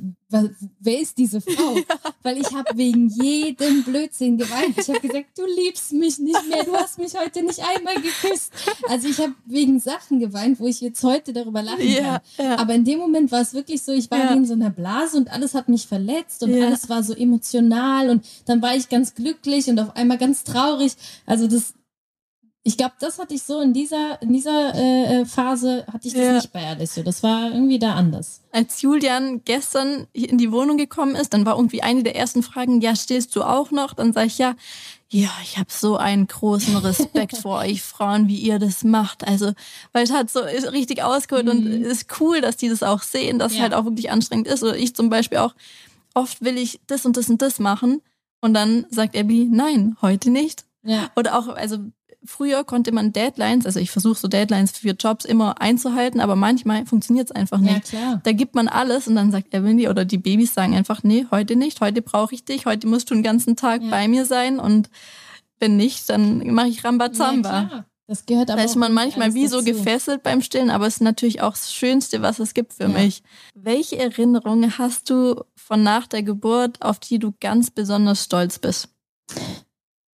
wer ist diese Frau? (laughs) Weil ich habe wegen jedem Blödsinn geweint. Ich habe gesagt, du liebst mich nicht mehr, du hast mich heute nicht einmal geküsst. Also ich habe wegen Sachen geweint, wo ich jetzt heute darüber lachen Ja, kann. ja. Aber in dem Moment war es wirklich so, ich war Ja. in so einer Blase und alles hat mich verletzt und alles war so emotional und dann war ich ganz glücklich und auf einmal ganz traurig. Also das, ich glaube, das hatte ich so in dieser, in dieser äh, äh, Phase, hatte ich das Ja. nicht bei Alessio. Das war irgendwie da anders. Als Julian gestern in die Wohnung gekommen ist, dann war irgendwie eine der ersten Fragen, ja, stehst du auch noch? Dann sage ich, ja, ja, ich habe so einen großen Respekt vor (laughs) euch Frauen, wie ihr das macht. Also, weil es hat so richtig ausgeholt und Mhm. es ist cool, dass die das auch sehen, dass es Ja. halt auch wirklich anstrengend ist. Oder ich zum Beispiel auch, oft will ich das und das und das machen und dann sagt Abby, nein, heute nicht. Ja. Oder auch, also früher konnte man Deadlines, also ich versuche so Deadlines für Jobs immer einzuhalten, aber manchmal funktioniert es einfach Ja, nicht. klar. Da gibt man alles und dann sagt Emily oder die Babys sagen einfach, nee, heute nicht, heute brauche ich dich, heute musst du den ganzen Tag Ja. bei mir sein und wenn nicht, dann mache ich Ja, Rambazamba. klar. Das gehört aber da ist man manchmal wie so dazu. gefesselt beim Stillen, aber es ist natürlich auch das Schönste, was es gibt für Ja. mich. Welche Erinnerungen hast du von nach der Geburt, auf die du ganz besonders stolz bist?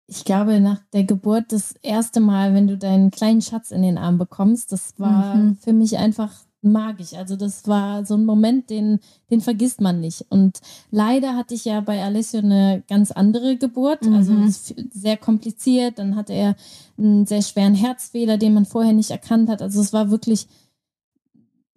Ich glaube, nach der Geburt das erste Mal, wenn du deinen kleinen Schatz in den Arm bekommst, das war Mhm. für mich einfach magisch. Also das war so ein Moment, den, den vergisst man nicht. Und leider hatte ich ja bei Alessio eine ganz andere Geburt, also Mhm. ist sehr kompliziert. Dann hatte er einen sehr schweren Herzfehler, den man vorher nicht erkannt hat. Also es war wirklich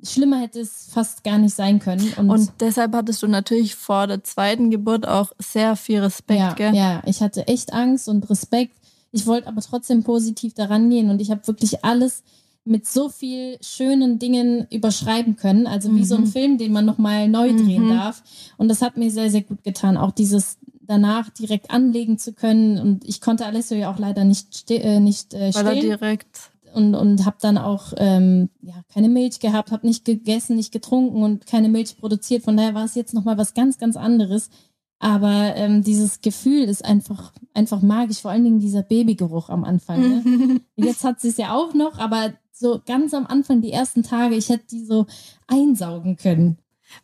schlimmer hätte es fast gar nicht sein können. Und, Und deshalb hattest du natürlich vor der zweiten Geburt auch sehr viel Respekt, ja, gell? ja, ich hatte echt Angst und Respekt. Ich wollte aber trotzdem positiv daran gehen und ich habe wirklich alles mit so viel schönen Dingen überschreiben können. Also wie mhm. so ein mhm. Film, den man nochmal neu drehen mhm. darf. Und das hat mir sehr, sehr gut getan. Auch dieses danach direkt anlegen zu können. Und ich konnte Alessio ja auch leider nicht, äh, nicht äh, Weil er direkt und, und habe dann auch ähm, ja, keine Milch gehabt, habe nicht gegessen, nicht getrunken und keine Milch produziert. Von daher war es jetzt nochmal was ganz, ganz anderes. Aber ähm, dieses Gefühl ist einfach, einfach magisch, vor allen Dingen dieser Babygeruch am Anfang. Ne? (laughs) Jetzt hat sie es ja auch noch, aber so ganz am Anfang, die ersten Tage, ich hätte die so einsaugen können.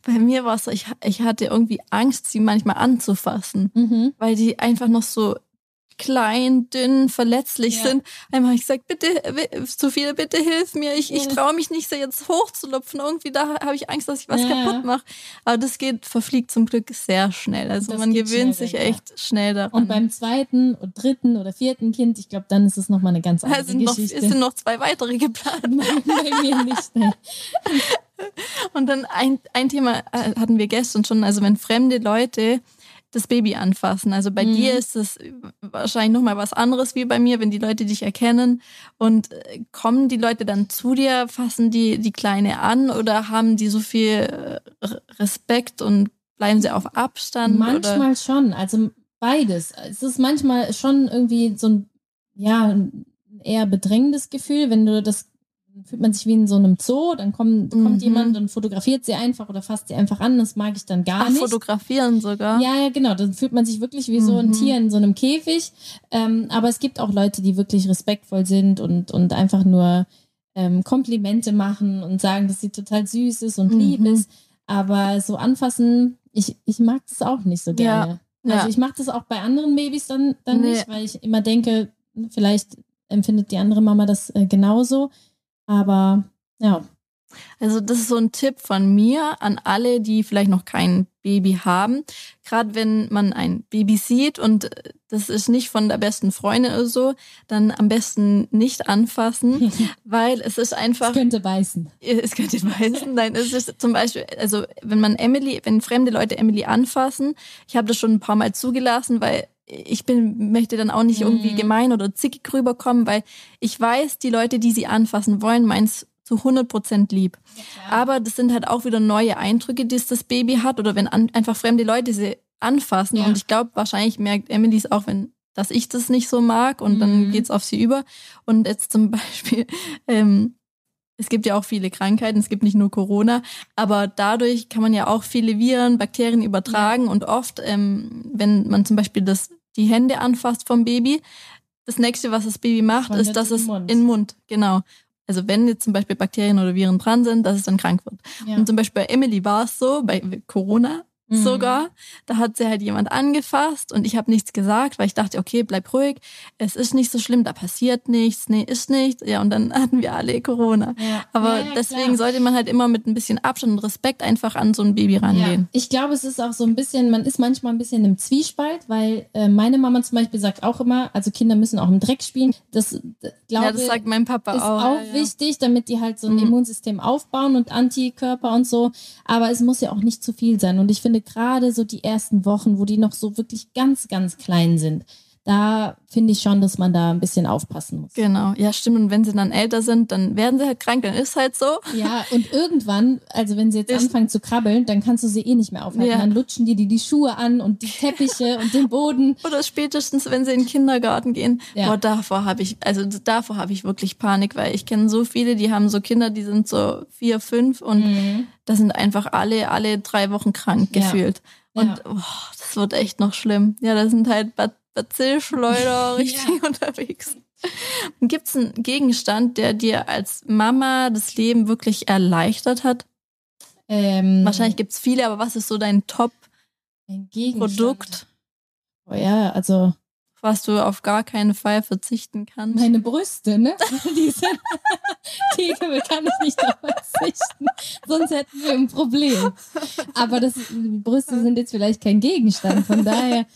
Bei mir war es so, ich, ich hatte irgendwie Angst, sie manchmal anzufassen, mhm. weil die einfach noch so klein, dünn, verletzlich ja. sind. Einmal habe ich gesagt, bitte, Sophia, bitte hilf mir. Ich, ich traue mich nicht so jetzt hochzulupfen. Irgendwie da habe ich Angst, dass ich was ja. kaputt mache. Aber das geht, verfliegt zum Glück sehr schnell. Also das man gewöhnt sich weg, echt ja. schnell daran. Und beim zweiten und dritten oder vierten Kind, ich glaube, dann ist es nochmal eine ganz andere es sind Geschichte. Noch, es sind noch zwei weitere geplant. (laughs) Bei mir nicht. Und dann ein, ein Thema äh, hatten wir gestern schon, also wenn fremde Leute das Baby anfassen. Also bei mhm. dir ist es wahrscheinlich nochmal was anderes wie bei mir, wenn die Leute dich erkennen. Und äh, kommen die Leute dann zu dir, fassen die die Kleine an oder haben die so viel äh, Respekt und bleiben sie auf Abstand? Manchmal oder? schon. Also beides. Es ist manchmal schon irgendwie so ein, ja, ein eher bedrängendes Gefühl, wenn du das fühlt man sich wie in so einem Zoo, dann kommt, mhm. kommt jemand und fotografiert sie einfach oder fasst sie einfach an, das mag ich dann gar Ach, nicht. fotografieren sogar? Ja, ja, genau, dann fühlt man sich wirklich wie mhm. so ein mhm. Tier in so einem Käfig, ähm, aber es gibt auch Leute, die wirklich respektvoll sind und, und einfach nur ähm, Komplimente machen und sagen, dass sie total süß ist und mhm. lieb ist, aber so anfassen, ich, ich mag das auch nicht so gerne. Ja. Also ja. ich mache das auch bei anderen Babys dann, dann nee. nicht, weil ich immer denke, vielleicht empfindet die andere Mama das äh, genauso. Aber ja. Also das ist so ein Tipp von mir an alle, die vielleicht noch kein Baby haben. Gerade wenn man ein Baby sieht und das ist nicht von der besten Freundin oder so, dann am besten nicht anfassen, (laughs) weil es ist einfach. Es könnte beißen. Es könnte beißen. Nein, es ist zum Beispiel, also wenn man Emily, wenn fremde Leute Emily anfassen, ich habe das schon ein paar Mal zugelassen, weil ich bin, möchte dann auch nicht irgendwie mhm. gemein oder zickig rüberkommen, weil ich weiß, die Leute, die sie anfassen wollen, meins zu 100 Prozent lieb. Ja, Aber das sind halt auch wieder neue Eindrücke, die das Baby hat oder wenn an, einfach fremde Leute sie anfassen. Ja. Und ich glaube, wahrscheinlich merkt Emily es auch, wenn dass ich das nicht so mag und mhm. dann geht's auf sie über. Und jetzt zum (laughs) Beispiel, ähm, es gibt ja auch viele Krankheiten, es gibt nicht nur Corona, aber dadurch kann man ja auch viele Viren, Bakterien übertragen ja. und oft, ähm, wenn man zum Beispiel das die Hände anfasst vom Baby, das nächste, was das Baby macht, Von ist, dass es in den Mund, genau. Also wenn jetzt zum Beispiel Bakterien oder Viren dran sind, dass es dann krank wird. Ja. Und zum Beispiel bei Emily war es so, bei Corona, Mhm. sogar. Da hat sie halt jemand angefasst und ich habe nichts gesagt, weil ich dachte, okay, bleib ruhig, es ist nicht so schlimm, da passiert nichts, nee, ist nichts. Ja, und dann (laughs) hatten wir alle Corona. Ja. Aber ja, deswegen sollte man halt immer mit ein bisschen Abstand und Respekt einfach an so ein Baby rangehen. Ja. Ich glaube, es ist auch so ein bisschen, man ist manchmal ein bisschen im Zwiespalt, weil äh, meine Mama zum Beispiel sagt auch immer, also Kinder müssen auch im Dreck spielen. Das, glaube ja, das sagt mein Papa ist auch. auch wichtig, damit die halt so ein mhm. Immunsystem aufbauen und Antikörper und so. Aber es muss ja auch nicht zu viel sein. Und ich finde, finde gerade so die ersten Wochen, wo die noch so wirklich ganz, ganz klein sind, da finde ich schon, dass man da ein bisschen aufpassen muss. Genau, ja, stimmt. Und wenn sie dann älter sind, dann werden sie halt krank, dann ist halt so. Ja, und irgendwann, also wenn sie jetzt ist anfangen zu krabbeln, dann kannst du sie eh nicht mehr aufhalten. Ja. Dann lutschen die, die die Schuhe an und die Teppiche und den Boden. Oder spätestens, wenn sie in den Kindergarten gehen. Ja. Boah, davor habe ich, also davor habe ich wirklich Panik, weil ich kenne so viele, die haben so Kinder, die sind so vier, fünf und mhm. da sind einfach alle, alle drei Wochen krank ja. gefühlt. Und ja. oh, das wird echt noch schlimm. Ja, da sind halt Bazillschleuder (laughs) richtig ja. unterwegs. Gibt es einen Gegenstand, der dir als Mama das Leben wirklich erleichtert hat? Ähm, Wahrscheinlich gibt es viele, aber was ist so dein Top-Produkt? Oh ja, also. Was du auf gar keinen Fall verzichten kannst. Meine Brüste, ne? (laughs) die, sind, (laughs) die kann ich nicht darauf verzichten. Sonst hätten wir ein Problem. Aber das, die Brüste sind jetzt vielleicht kein Gegenstand. Von daher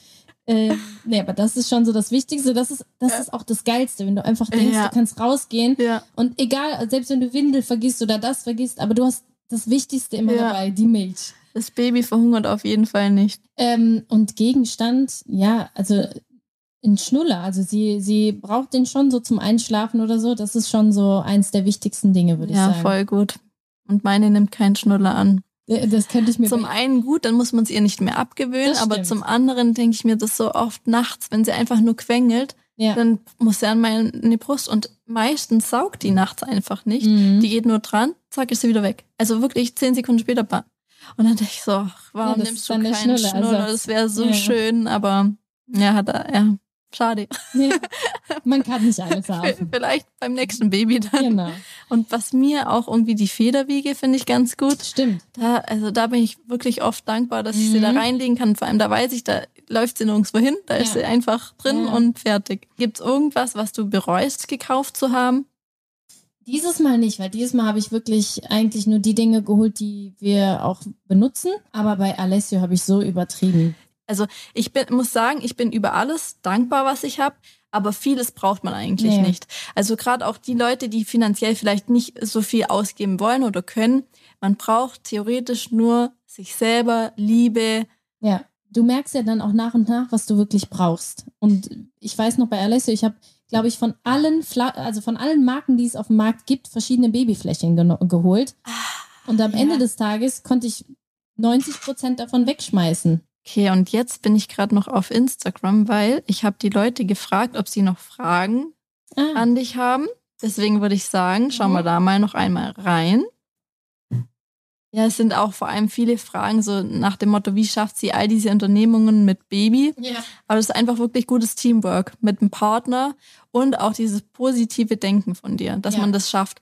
äh, nee, aber das ist schon so das Wichtigste. Das ist, das ja. ist auch das Geilste, wenn du einfach denkst, ja. du kannst rausgehen. Ja. Und egal, selbst wenn du Windel vergisst oder das vergisst, aber du hast das Wichtigste immer dabei, die Milch. Das Baby verhungert auf jeden Fall nicht. Ähm, und Gegenstand, ja, also in Schnuller. Also sie, sie braucht den schon so zum Einschlafen oder so. Das ist schon so eins der wichtigsten Dinge, würde ich sagen. Ja, voll gut. Und meine nimmt keinen Schnuller an. Das könnte ich mir Zum einen gut, dann muss man es ihr nicht mehr abgewöhnen, aber zum anderen denke ich mir das so oft nachts, wenn sie einfach nur quengelt, ja. dann muss sie an meine Brust und meistens saugt die nachts einfach nicht. Mhm. Die geht nur dran, zack, ist sie wieder weg. Also wirklich zehn Sekunden später, bam. Und dann denke ich so, warum ja, nimmst du keinen Schnuller? Schnuller? Das wäre so ja. schön, aber ja, hat er, ja. Schade. Ja, (laughs) man kann nicht alles haben. Vielleicht beim nächsten Baby dann. Genau. Und was mir auch irgendwie die Federwiege finde ich ganz gut. Stimmt. Da, also da bin ich wirklich oft dankbar, dass mhm. ich sie da mhm. reinlegen kann. Vor allem da weiß ich, da läuft sie nirgendwo hin. Da ja. ist sie einfach drin ja. und fertig. Gibt es irgendwas, was du bereust, gekauft zu haben? Dieses Mal nicht, weil dieses Mal habe ich wirklich eigentlich nur die Dinge geholt, die wir auch benutzen. Aber bei Alessio habe ich so übertrieben. Also ich bin, muss sagen, ich bin über alles dankbar, was ich habe, aber vieles braucht man eigentlich nee. nicht. Also gerade auch die Leute, die finanziell vielleicht nicht so viel ausgeben wollen oder können, man braucht theoretisch nur sich selber, Liebe. Ja, du merkst ja dann auch nach und nach, was du wirklich brauchst. Und ich weiß noch bei Alessio, ich habe, glaube ich, von allen, Fla also von allen Marken, die es auf dem Markt gibt, verschiedene Babyflächen ge geholt. Ah, und am ja. Ende des Tages konnte ich 90 Prozent davon wegschmeißen. Okay, und jetzt bin ich gerade noch auf Instagram, weil ich habe die Leute gefragt, ob sie noch Fragen ah. an dich haben. Deswegen würde ich sagen, schauen wir da mal noch einmal rein. Ja, es sind auch vor allem viele Fragen so nach dem Motto, wie schafft sie all diese Unternehmungen mit Baby? Ja. Aber es ist einfach wirklich gutes Teamwork mit einem Partner und auch dieses positive Denken von dir, dass ja. man das schafft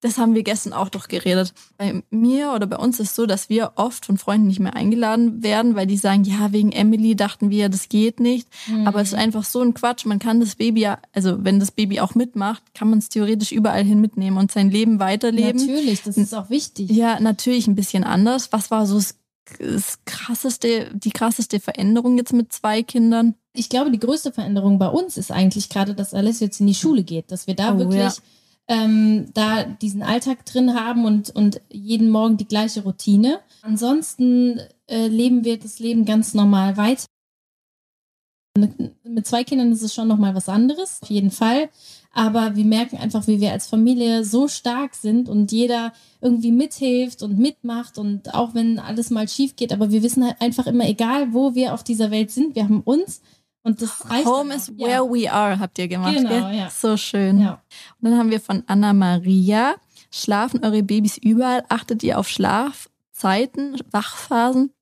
das haben wir gestern auch doch geredet. Bei mir oder bei uns ist es so, dass wir oft von Freunden nicht mehr eingeladen werden, weil die sagen, ja, wegen Emily dachten wir, das geht nicht. Mhm. Aber es ist einfach so ein Quatsch. Man kann das Baby ja, also wenn das Baby auch mitmacht, kann man es theoretisch überall hin mitnehmen und sein Leben weiterleben. Natürlich, das ist auch wichtig. Ja, natürlich ein bisschen anders. Was war so das, das krasseste, die krasseste Veränderung jetzt mit zwei Kindern? Ich glaube, die größte Veränderung bei uns ist eigentlich gerade, dass Alice jetzt in die Schule geht, dass wir da oh, wirklich ja ähm, da diesen Alltag drin haben und, und jeden Morgen die gleiche Routine. Ansonsten äh, leben wir das Leben ganz normal weiter. Mit zwei Kindern ist es schon nochmal was anderes, auf jeden Fall. Aber wir merken einfach, wie wir als Familie so stark sind und jeder irgendwie mithilft und mitmacht und auch wenn alles mal schief geht, aber wir wissen halt einfach immer, egal wo wir auf dieser Welt sind, wir haben uns und das reicht Home is where ja. we are, habt ihr gemacht. Genau, gell? ja. So schön. Ja. Und dann haben wir von Anna Maria. Schlafen eure Babys überall? Achtet ihr auf Schlafzeiten, Wachphasen?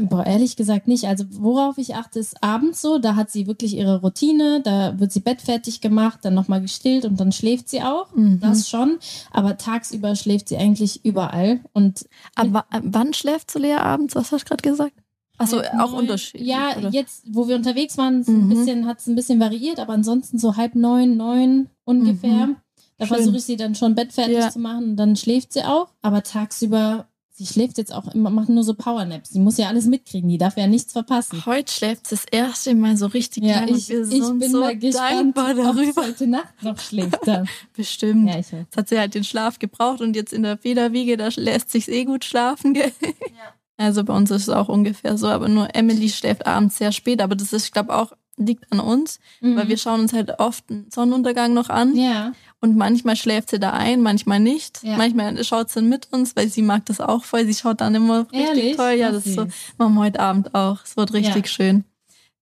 Boah, ehrlich gesagt nicht. Also worauf ich achte, ist abends so. Da hat sie wirklich ihre Routine. Da wird sie bettfertig gemacht, dann nochmal gestillt und dann schläft sie auch. Mhm. Das schon. Aber tagsüber schläft sie eigentlich überall. Und Aber wann schläft Lea abends? Was hast du gerade gesagt? Achso, auch unterschiedlich. Ja, oder? jetzt, wo wir unterwegs waren, mhm. hat es ein bisschen variiert, aber ansonsten so halb neun, neun ungefähr. Mhm. Da versuche ich sie dann schon bettfertig ja. zu machen und dann schläft sie auch. Aber tagsüber, sie schläft jetzt auch immer, macht nur so Powernaps. Sie muss ja alles mitkriegen, die darf ja nichts verpassen. Heute schläft sie das erste Mal so richtig ja. Ich, ich bin so mal gespannt, darüber. ob heute Nacht noch schläft. (laughs) Bestimmt. Ja, ich. Jetzt hat sie halt den Schlaf gebraucht und jetzt in der Federwiege, da lässt sich eh gut schlafen. Gell? Ja. Also bei uns ist es auch ungefähr so, aber nur Emily schläft abends sehr spät, aber das ist, ich glaube, auch liegt an uns, mhm. weil wir schauen uns halt oft einen Sonnenuntergang noch an. Ja. Und manchmal schläft sie da ein, manchmal nicht. Ja. Manchmal schaut sie mit uns, weil sie mag das auch voll. Sie schaut dann immer richtig Ehrlich? toll. Ja, das ist so. Machen wir heute Abend auch. Es wird richtig ja. schön.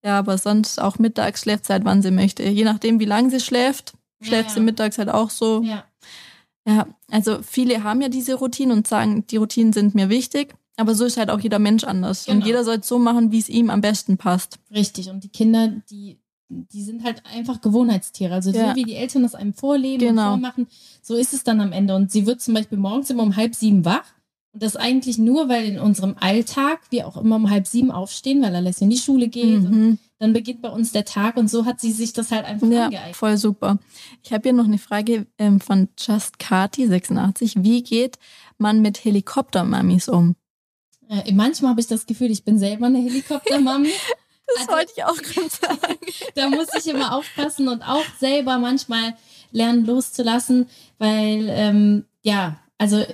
Ja, aber sonst auch mittags schläft sie halt, wann sie möchte. Je nachdem, wie lange sie schläft, schläft sie mittags halt auch so. Ja. Ja, also viele haben ja diese Routinen und sagen, die Routinen sind mir wichtig. Aber so ist halt auch jeder Mensch anders. Genau. Und jeder soll es so machen, wie es ihm am besten passt. Richtig. Und die Kinder, die, die sind halt einfach Gewohnheitstiere. Also ja. so wie die Eltern das einem vorleben genau. und vormachen, so ist es dann am Ende. Und sie wird zum Beispiel morgens immer um halb sieben wach. Und das eigentlich nur, weil in unserem Alltag wir auch immer um halb sieben aufstehen, weil Alessia in die Schule geht. Mhm. dann beginnt bei uns der Tag und so hat sie sich das halt einfach ja, angeeignet. Voll super. Ich habe hier noch eine Frage ähm, von Just Kati 86. Wie geht man mit Helikoptermamis um? Äh, manchmal habe ich das Gefühl, ich bin selber eine Helikoptermami. (laughs) das also, wollte ich auch gerade sagen. (laughs) da muss ich immer aufpassen und auch selber manchmal lernen loszulassen, weil ähm, ja, also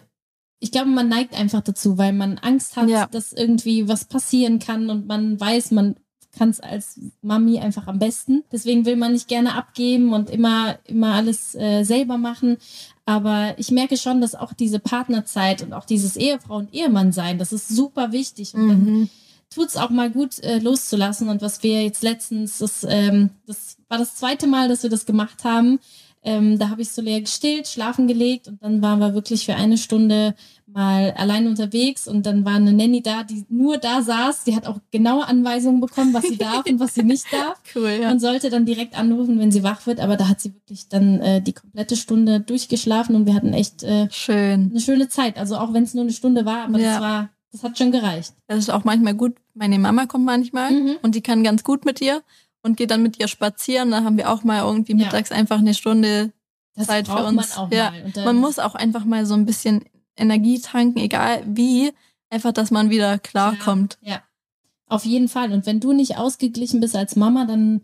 ich glaube, man neigt einfach dazu, weil man Angst hat, ja. dass irgendwie was passieren kann und man weiß, man kann es als Mami einfach am besten. Deswegen will man nicht gerne abgeben und immer, immer alles äh, selber machen. Aber ich merke schon, dass auch diese Partnerzeit und auch dieses Ehefrau und Ehemann sein, das ist super wichtig. Und mhm. tut es auch mal gut äh, loszulassen. Und was wir jetzt letztens, das, ähm, das war das zweite Mal, dass wir das gemacht haben. Ähm, da habe ich so leer gestillt, schlafen gelegt und dann waren wir wirklich für eine Stunde mal allein unterwegs und dann war eine Nanny da, die nur da saß. Die hat auch genaue Anweisungen bekommen, was sie darf und was sie nicht (laughs) darf. Cool, ja. Und sollte dann direkt anrufen, wenn sie wach wird. Aber da hat sie wirklich dann äh, die komplette Stunde durchgeschlafen und wir hatten echt äh, Schön. eine schöne Zeit. Also auch wenn es nur eine Stunde war, aber ja. das war, das hat schon gereicht. Das ist auch manchmal gut. Meine Mama kommt manchmal mhm. und die kann ganz gut mit ihr und geht dann mit ihr spazieren. Da haben wir auch mal irgendwie mittags ja. einfach eine Stunde das Zeit für uns. Man, ja, man muss auch einfach mal so ein bisschen Energie tanken, egal wie, einfach, dass man wieder klarkommt. Ja, ja, auf jeden Fall. Und wenn du nicht ausgeglichen bist als Mama, dann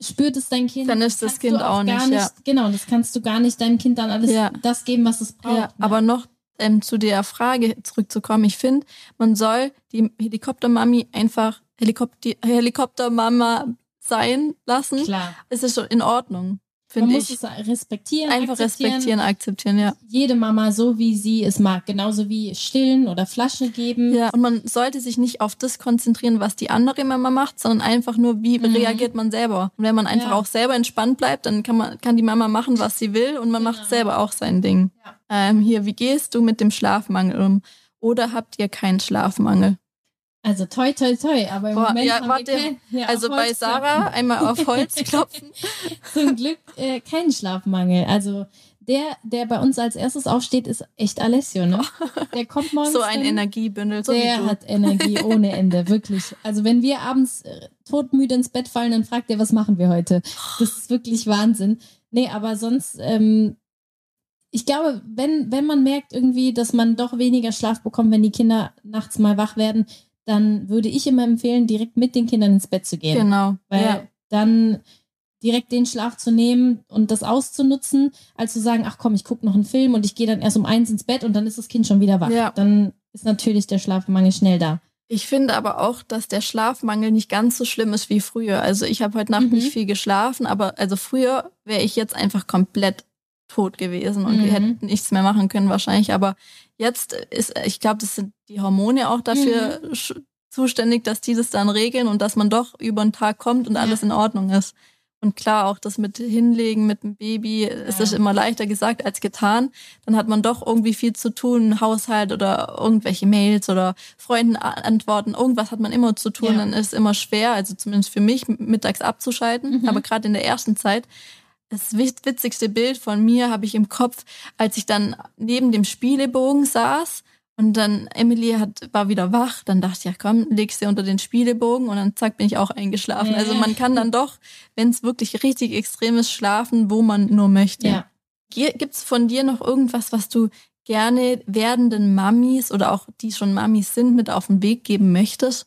spürt es dein Kind. Dann ist das Kind auch, auch nicht, nicht, ja. Genau, das kannst du gar nicht deinem Kind dann alles ja. das geben, was es braucht. Ja, ne? aber noch ähm, zu der Frage zurückzukommen. Ich finde, man soll die Helikoptermami einfach Helikopter Helikoptermama sein lassen. Klar. Es ist schon in Ordnung. Man muss es respektieren. Einfach akzeptieren. respektieren, akzeptieren, ja. Jede Mama so, wie sie es mag. Genauso wie stillen oder Flasche geben. Ja, und man sollte sich nicht auf das konzentrieren, was die andere Mama macht, sondern einfach nur, wie mhm. reagiert man selber. Und wenn man einfach ja. auch selber entspannt bleibt, dann kann man, kann die Mama machen, was sie will und man genau. macht selber auch sein Ding. Ja. Ähm, hier, wie gehst du mit dem Schlafmangel um? Oder habt ihr keinen Schlafmangel? Also toi, toi, toi. Aber im Boah, Moment ja, haben warte, wir kein, ja, also bei Sarah einmal auf Holz (laughs) klopfen. Zum Glück äh, kein Schlafmangel. Also der, der bei uns als erstes aufsteht, ist echt Alessio, ne? (laughs) Der kommt morgens. so ein Energiebündel. So der hat Energie ohne Ende, (laughs) wirklich. Also wenn wir abends äh, todmüde ins Bett fallen, dann fragt er, was machen wir heute? Das ist wirklich Wahnsinn. Nee, aber sonst, ähm, ich glaube, wenn, wenn man merkt irgendwie, dass man doch weniger Schlaf bekommt, wenn die Kinder nachts mal wach werden, dann würde ich immer empfehlen, direkt mit den Kindern ins Bett zu gehen. Genau. Weil ja. dann direkt den Schlaf zu nehmen und das auszunutzen, als zu sagen, ach komm, ich gucke noch einen Film und ich gehe dann erst um eins ins Bett und dann ist das Kind schon wieder wach. Ja. Dann ist natürlich der Schlafmangel schnell da. Ich finde aber auch, dass der Schlafmangel nicht ganz so schlimm ist wie früher. Also ich habe heute Nacht mhm. nicht viel geschlafen, aber also früher wäre ich jetzt einfach komplett tot gewesen und mhm. wir hätten nichts mehr machen können wahrscheinlich. Aber Jetzt ist, ich glaube, das sind die Hormone auch dafür mhm. zuständig, dass die das dann regeln und dass man doch über den Tag kommt und ja. alles in Ordnung ist. Und klar, auch das mit Hinlegen mit dem Baby, ja. es ist immer leichter gesagt als getan. Dann hat man doch irgendwie viel zu tun, Haushalt oder irgendwelche Mails oder Freunden antworten. Irgendwas hat man immer zu tun, ja. dann ist es immer schwer, also zumindest für mich, mittags abzuschalten. Mhm. Aber gerade in der ersten Zeit das witzigste Bild von mir habe ich im Kopf, als ich dann neben dem Spielebogen saß und dann Emily hat, war wieder wach. Dann dachte ich, ja komm, legst du unter den Spielebogen und dann zack, bin ich auch eingeschlafen. Also man kann dann doch, wenn es wirklich richtig extrem ist, schlafen, wo man nur möchte. Ja. Gibt's von dir noch irgendwas, was du gerne werdenden Mamis oder auch die schon Mamis sind, mit auf den Weg geben möchtest?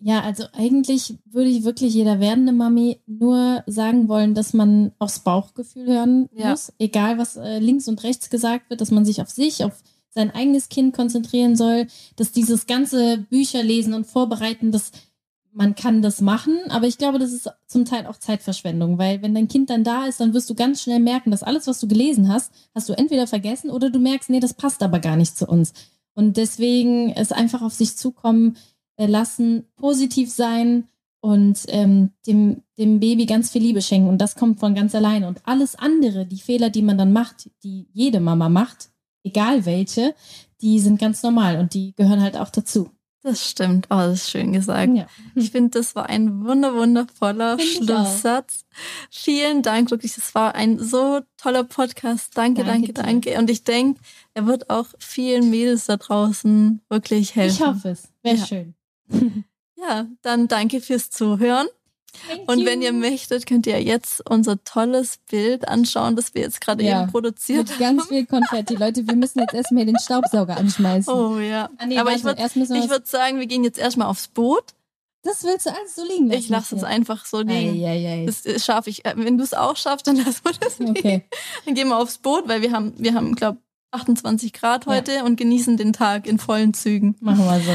Ja, also eigentlich würde ich wirklich jeder werdende Mami nur sagen wollen, dass man aufs Bauchgefühl hören ja. muss, egal was äh, links und rechts gesagt wird, dass man sich auf sich, auf sein eigenes Kind konzentrieren soll, dass dieses ganze Bücher lesen und vorbereiten, dass man kann das machen, aber ich glaube, das ist zum Teil auch Zeitverschwendung, weil wenn dein Kind dann da ist, dann wirst du ganz schnell merken, dass alles, was du gelesen hast, hast du entweder vergessen oder du merkst, nee, das passt aber gar nicht zu uns. Und deswegen ist einfach auf sich zukommen, lassen, positiv sein und ähm, dem, dem Baby ganz viel Liebe schenken. Und das kommt von ganz alleine. Und alles andere, die Fehler, die man dann macht, die jede Mama macht, egal welche, die sind ganz normal und die gehören halt auch dazu. Das stimmt. Oh, das ist schön gesagt. Ja. Ich finde, das war ein wunder wundervoller Schlusssatz. Vielen Dank, wirklich. Das war ein so toller Podcast. Danke, danke, danke. danke. Und ich denke, er wird auch vielen Mädels da draußen wirklich helfen. Ich hoffe es. Wäre ja. schön. (laughs) Ja, dann danke fürs Zuhören. Thank und you. wenn ihr möchtet, könnt ihr jetzt unser tolles Bild anschauen, das wir jetzt gerade ja, eben produziert mit haben. Ganz viel Konfetti. Leute, wir müssen jetzt erstmal den Staubsauger (laughs) anschmeißen. Oh ja. Ah, nee, Aber warte, ich würde würd sagen, wir gehen jetzt erstmal aufs Boot. Das willst du alles so liegen lassen? Ich lasse es einfach so liegen. Ei, ei, ei. Das schaffe ich. Äh, wenn du es auch schaffst, dann (laughs) lass wir das liegen. Okay. Dann gehen wir aufs Boot, weil wir haben, wir haben, glaube 28 Grad heute ja. und genießen den Tag in vollen Zügen. Machen wir so.